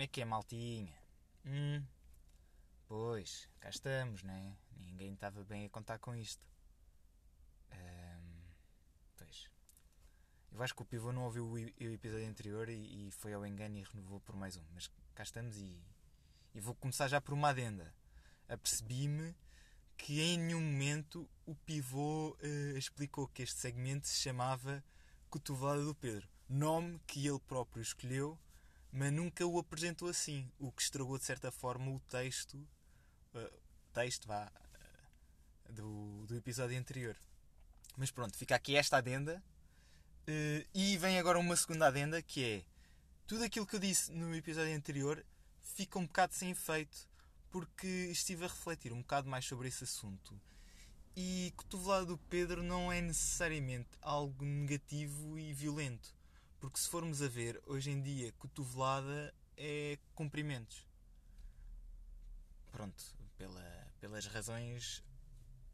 Como é que é, maltinha? Hum, pois, cá estamos, né? Ninguém estava bem a contar com isto. Hum, pois. Eu acho que o pivô não ouviu o episódio anterior e, e foi ao engano e renovou por mais um. Mas cá estamos e, e vou começar já por uma adenda. Apercebi-me que em nenhum momento o pivô uh, explicou que este segmento se chamava Cotovelada do Pedro. Nome que ele próprio escolheu mas nunca o apresentou assim, o que estragou de certa forma o texto, uh, texto vá, uh, do, do episódio anterior. Mas pronto, fica aqui esta adenda. Uh, e vem agora uma segunda adenda que é tudo aquilo que eu disse no episódio anterior fica um bocado sem efeito porque estive a refletir um bocado mais sobre esse assunto. E cotovelada do Pedro não é necessariamente algo negativo e violento. Porque se formos a ver, hoje em dia, cotovelada é cumprimentos. Pronto, pela, pelas razões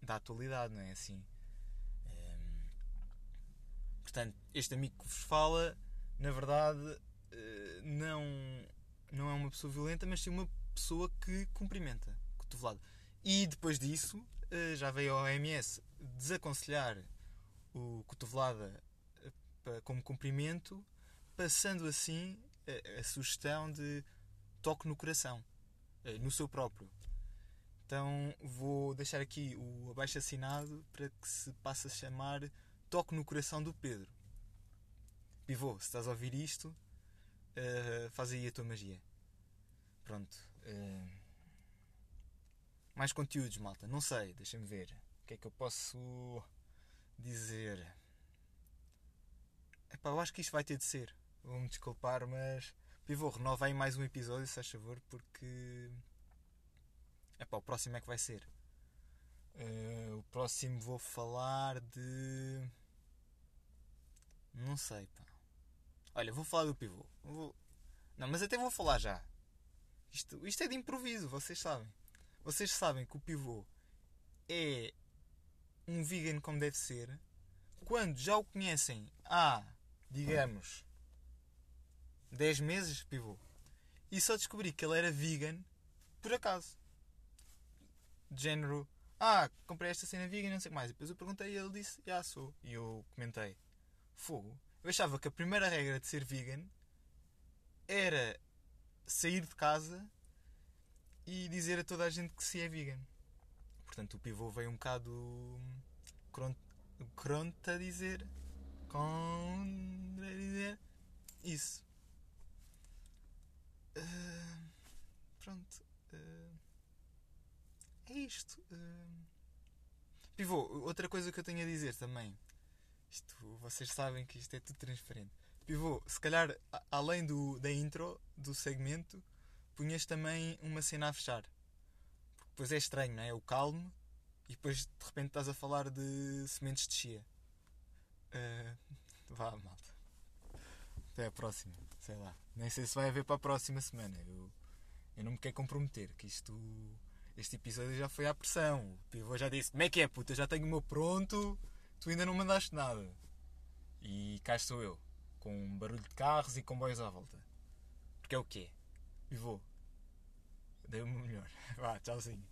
da atualidade, não é assim? Hum, portanto, este amigo que vos fala, na verdade, uh, não, não é uma pessoa violenta, mas sim uma pessoa que cumprimenta, cotovelada. E depois disso, uh, já veio a OMS desaconselhar o cotovelada como cumprimento, passando assim a, a sugestão de toque no coração, eh, no seu próprio. Então vou deixar aqui o abaixo assinado para que se passe a chamar Toque no Coração do Pedro. Pivô, se estás a ouvir isto, uh, faz aí a tua magia. Pronto. Uh, mais conteúdos, malta. Não sei, deixa-me ver. O que é que eu posso dizer? Epá, eu acho que isto vai ter de ser. Vou-me desculpar, mas. Pivô, renova aí mais um episódio, se faz favor, porque. Epá, o próximo é que vai ser. Uh, o próximo vou falar de. Não sei, pá. Olha, vou falar do pivô. Vou... Não, mas até vou falar já. Isto, isto é de improviso, vocês sabem. Vocês sabem que o pivô é um vegan como deve ser. Quando já o conhecem há digamos, 10 meses, pivô. E só descobri que ele era vegan por acaso. De género, ah, comprei esta cena vegan, não sei o que mais. E depois eu perguntei e ele disse, já sou. E eu comentei, fogo. Eu achava que a primeira regra de ser vegan era sair de casa e dizer a toda a gente que se é vegan. Portanto, o pivô veio um bocado cronto a dizer dizer isso. Uh, pronto. Uh, é isto. Uh, pivô, outra coisa que eu tenho a dizer também. Isto, vocês sabem que isto é tudo transparente. Pivô, se calhar, além do, da intro do segmento, punhas também uma cena a fechar. Porque depois é estranho, não é? O calmo e depois de repente estás a falar de sementes de chia. Uh, vá, malta. Até a próxima. Sei lá. Nem sei se vai haver para a próxima semana. Eu, eu não me quero comprometer. Que isto. Este episódio já foi à pressão. O pivô já disse: Como é que é, puta? Já tenho o meu pronto. Tu ainda não mandaste nada. E cá estou eu. Com barulho de carros e comboios à volta. Porque é o quê? Pivô. Dei o meu melhor. Vá, tchauzinho.